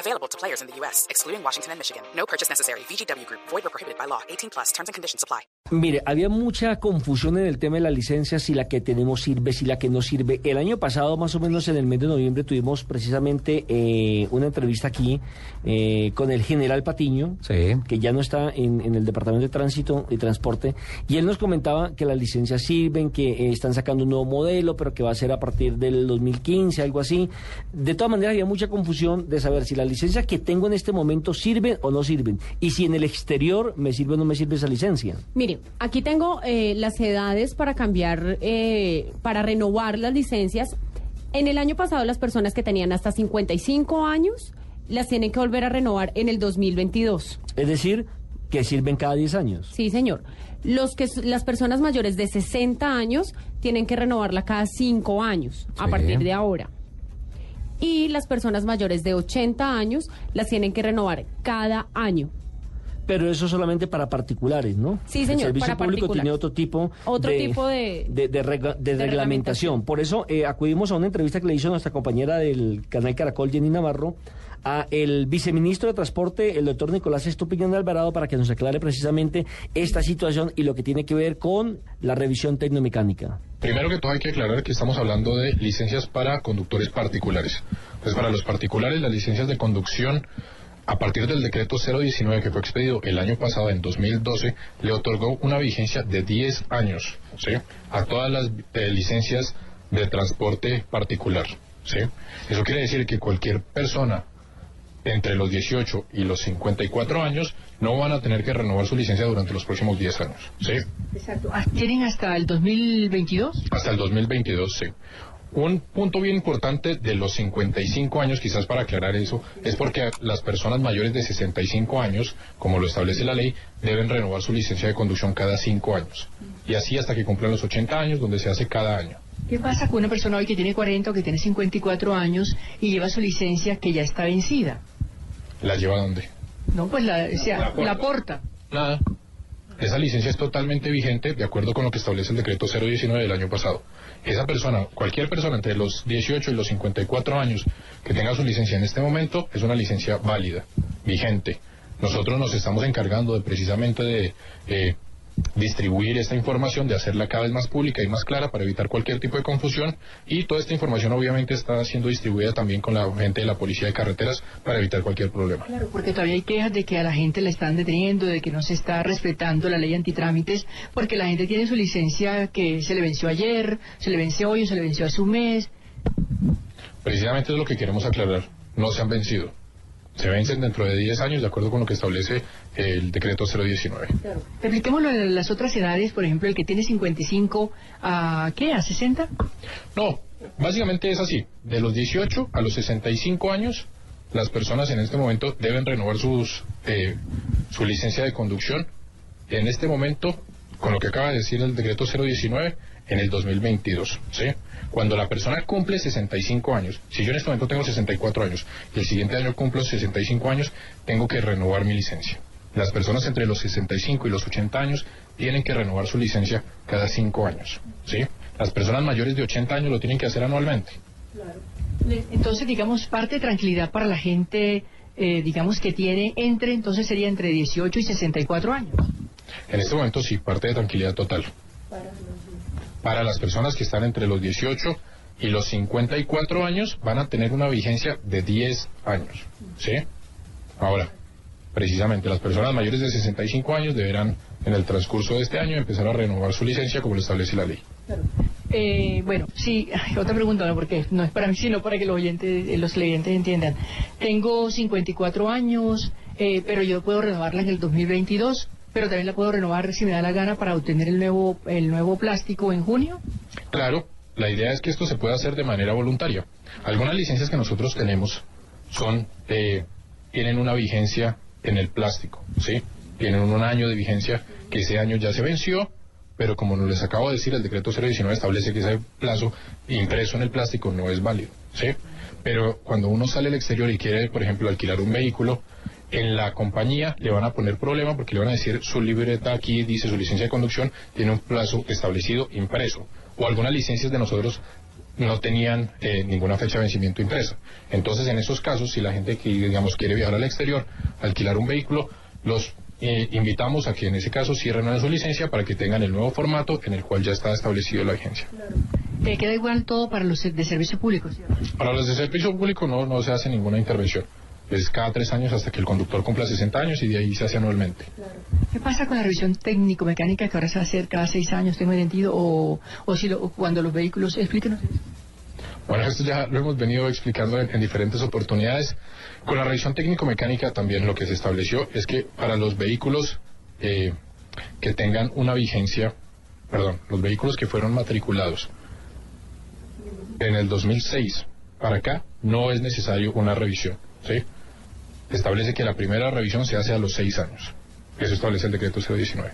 Available to players in the U.S., excluding Washington and Michigan. No purchase necessary. VGW Group. Void or prohibited by law. 18 plus. Terms and conditions apply. Mire, había mucha confusión en el tema de la licencia, si la que tenemos sirve, si la que no sirve. El año pasado, más o menos en el mes de noviembre, tuvimos precisamente eh, una entrevista aquí eh, con el general Patiño, que ya no está en, en, el Departamento de Tránsito y Transporte, y él nos comentaba que las licencias sirven, que eh, están sacando un nuevo modelo, pero que va a ser a partir del 2015, algo así. De todas maneras, había mucha confusión de saber si las licencias que tengo en este momento sirven o no sirven, y si en el exterior me sirve o no me sirve esa licencia. Mire, aquí tengo eh, las edades para cambiar, eh, para renovar las licencias. En el año pasado las personas que tenían hasta 55 años las tienen que volver a renovar en el 2022. Es decir, que sirven cada 10 años. Sí, señor. Los que las personas mayores de 60 años tienen que renovarla cada 5 años a partir de ahora. Y las personas mayores de 80 años las tienen que renovar cada año pero eso solamente para particulares, ¿no? Sí, señor. El servicio público tiene otro tipo, otro de, tipo de, de, de, reglamentación. Por eso eh, acudimos a una entrevista que le hizo nuestra compañera del canal Caracol, Jenny Navarro, a el viceministro de Transporte, el doctor Nicolás Estupiñán de Alvarado, para que nos aclare precisamente esta situación y lo que tiene que ver con la revisión tecnomecánica. Primero que todo hay que aclarar que estamos hablando de licencias para conductores particulares. Entonces, para los particulares, las licencias de conducción a partir del decreto 019 que fue expedido el año pasado, en 2012, le otorgó una vigencia de 10 años ¿sí? a todas las eh, licencias de transporte particular. ¿sí? Eso quiere decir que cualquier persona entre los 18 y los 54 años no van a tener que renovar su licencia durante los próximos 10 años. ¿sí? Exacto. ¿Tienen hasta el 2022? Hasta el 2022, sí. Un punto bien importante de los 55 años, quizás para aclarar eso, es porque las personas mayores de 65 años, como lo establece la ley, deben renovar su licencia de conducción cada 5 años. Y así hasta que cumplan los 80 años, donde se hace cada año. ¿Qué pasa con una persona hoy que tiene 40 o que tiene 54 años y lleva su licencia que ya está vencida? ¿La lleva dónde? No, pues la, la, porta. Nada. Esa licencia es totalmente vigente de acuerdo con lo que establece el decreto 019 del año pasado. Esa persona, cualquier persona entre los 18 y los 54 años que tenga su licencia en este momento, es una licencia válida, vigente. Nosotros nos estamos encargando de precisamente de eh, distribuir esta información, de hacerla cada vez más pública y más clara para evitar cualquier tipo de confusión y toda esta información obviamente está siendo distribuida también con la gente de la policía de carreteras para evitar cualquier problema. Claro, porque todavía hay quejas de que a la gente la están deteniendo, de que no se está respetando la ley antitrámites, porque la gente tiene su licencia que se le venció ayer, se le venció hoy o se le venció hace un mes. Precisamente es lo que queremos aclarar, no se han vencido se vencen dentro de 10 años de acuerdo con lo que establece el decreto 019. Claro. En las otras edades, por ejemplo, el que tiene 55 a ¿qué? ¿A 60? No, básicamente es así. De los 18 a los 65 años, las personas en este momento deben renovar sus, eh, su licencia de conducción. En este momento, con lo que acaba de decir el decreto 019, en el 2022, ¿sí? Cuando la persona cumple 65 años, si yo en este momento tengo 64 años y el siguiente año cumplo 65 años, tengo que renovar mi licencia. Las personas entre los 65 y los 80 años tienen que renovar su licencia cada 5 años, ¿sí? Las personas mayores de 80 años lo tienen que hacer anualmente. Claro. Entonces, digamos, parte de tranquilidad para la gente, eh, digamos, que tiene entre, entonces sería entre 18 y 64 años. En este momento sí, parte de tranquilidad total. Para para las personas que están entre los 18 y los 54 años van a tener una vigencia de 10 años. ¿Sí? Ahora, precisamente las personas mayores de 65 años deberán en el transcurso de este año empezar a renovar su licencia como lo establece la ley. Eh, bueno, sí, otra pregunta, ¿no? porque no es para mí, sino para que los oyentes, eh, los clientes entiendan. Tengo 54 años, eh, pero yo puedo renovarla en el 2022 pero también la puedo renovar si me da la gana para obtener el nuevo, el nuevo plástico en junio. Claro, la idea es que esto se pueda hacer de manera voluntaria. Algunas licencias que nosotros tenemos son, eh, tienen una vigencia en el plástico, ¿sí? tienen un año de vigencia que ese año ya se venció, pero como nos les acabo de decir, el decreto 019 establece que ese plazo impreso en el plástico no es válido, ¿sí? Pero cuando uno sale al exterior y quiere, por ejemplo, alquilar un vehículo, en la compañía le van a poner problema porque le van a decir su libreta aquí dice su licencia de conducción tiene un plazo establecido impreso o algunas licencias de nosotros no tenían eh, ninguna fecha de vencimiento impresa. Entonces, en esos casos, si la gente que digamos quiere viajar al exterior, alquilar un vehículo, los eh, invitamos a que en ese caso cierren su licencia para que tengan el nuevo formato en el cual ya está establecido la vigencia. ¿Te queda igual todo para los de servicio público? Para los de servicio público no, no se hace ninguna intervención es cada tres años hasta que el conductor cumpla 60 años y de ahí se hace anualmente. ¿Qué pasa con la revisión técnico-mecánica que ahora se va a hacer cada seis años, tengo entendido, o, o si cuando los vehículos... Explíquenos Bueno, esto ya lo hemos venido explicando en, diferentes oportunidades. Con la revisión técnico-mecánica también lo que se estableció es que para los vehículos eh, que tengan una vigencia, perdón, los vehículos que fueron matriculados en el 2006 para acá, no es necesario una revisión, ¿sí? Establece que la primera revisión se hace a los seis años. Eso establece el decreto 019.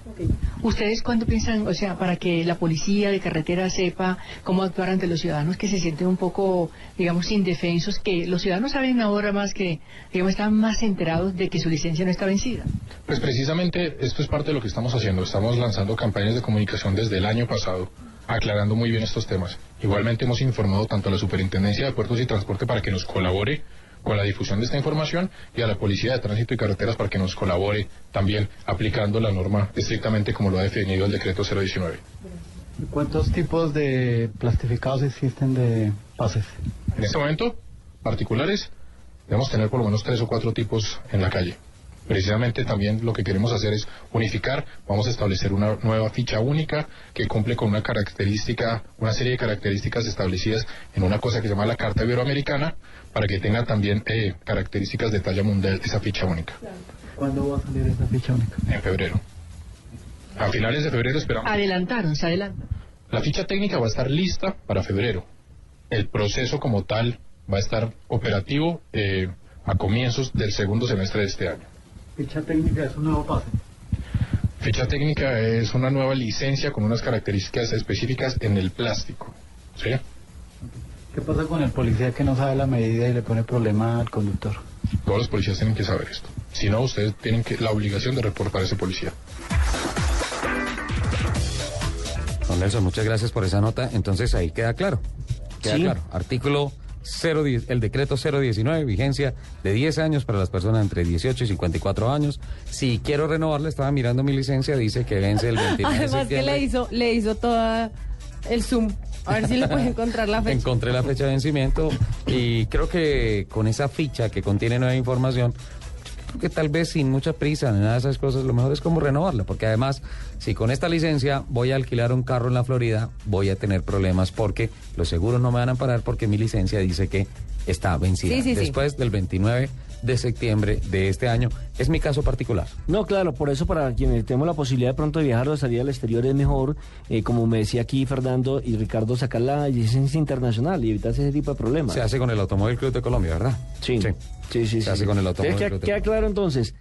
¿Ustedes cuándo piensan, o sea, para que la policía de carretera sepa cómo actuar ante los ciudadanos que se sienten un poco, digamos, indefensos, que los ciudadanos saben ahora más que, digamos, están más enterados de que su licencia no está vencida? Pues precisamente esto es parte de lo que estamos haciendo. Estamos lanzando campañas de comunicación desde el año pasado aclarando muy bien estos temas. Igualmente hemos informado tanto a la Superintendencia de Puertos y Transporte para que nos colabore con la difusión de esta información y a la Policía de Tránsito y Carreteras para que nos colabore también aplicando la norma estrictamente como lo ha definido el decreto 019. ¿Cuántos tipos de plastificados existen de pases? En este momento, particulares, debemos tener por lo menos tres o cuatro tipos en la calle. Precisamente también lo que queremos hacer es unificar, vamos a establecer una nueva ficha única que cumple con una característica, una serie de características establecidas en una cosa que se llama la Carta Iberoamericana, para que tenga también eh, características de talla mundial esa ficha única. ¿Cuándo va a salir esa ficha única? En febrero. A finales de febrero esperamos. Adelantaron, se adelantan. La ficha técnica va a estar lista para febrero. El proceso como tal va a estar operativo eh, a comienzos del segundo semestre de este año. Ficha técnica es un nuevo pase. Ficha técnica es una nueva licencia con unas características específicas en el plástico. ¿Sí? ¿Qué pasa con el policía que no sabe la medida y le pone problema al conductor? Todos los policías tienen que saber esto. Si no, ustedes tienen que, la obligación de reportar a ese policía. Don Nelson, muchas gracias por esa nota. Entonces ahí queda claro. Queda claro. Artículo 010, el decreto 019, vigencia de 10 años para las personas entre 18 y 54 años. Si quiero renovarla, estaba mirando mi licencia, dice que vence el 29 Además que le hizo, le hizo toda el zoom. A ver si le puede encontrar la fecha. Encontré la fecha de vencimiento y creo que con esa ficha que contiene nueva información, que tal vez sin mucha prisa ni nada de esas cosas, lo mejor es como renovarla, porque además, si con esta licencia voy a alquilar un carro en la Florida, voy a tener problemas porque los seguros no me van a parar porque mi licencia dice que está vencida. Después del 29 de septiembre de este año. Es mi caso particular. No, claro, por eso para quienes tenemos la posibilidad de pronto de viajar o de salir al exterior es mejor, eh, como me decía aquí Fernando y Ricardo, sacar la licencia internacional y evitarse ese tipo de problemas. Se hace con el Automóvil Club de Colombia, ¿verdad? Sí. Sí, sí, Se hace con el Automóvil Club Queda claro entonces.